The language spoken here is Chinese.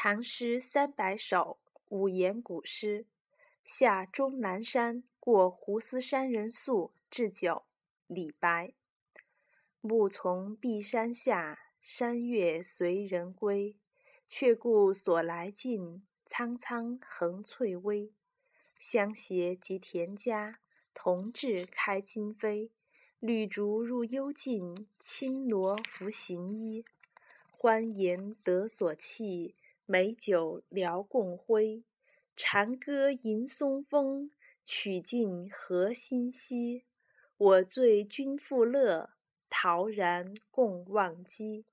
唐诗三百首·五言古诗。下终南山，过斛斯山人宿，置酒。李白。暮从碧山下，山月随人归。却顾所来径，苍苍横翠微。相携及田家，同治开荆扉。绿竹入幽径，青萝拂行衣。欢颜得所憩。美酒聊共挥，长歌吟松风，曲尽何心兮。我醉君复乐，陶然共忘机。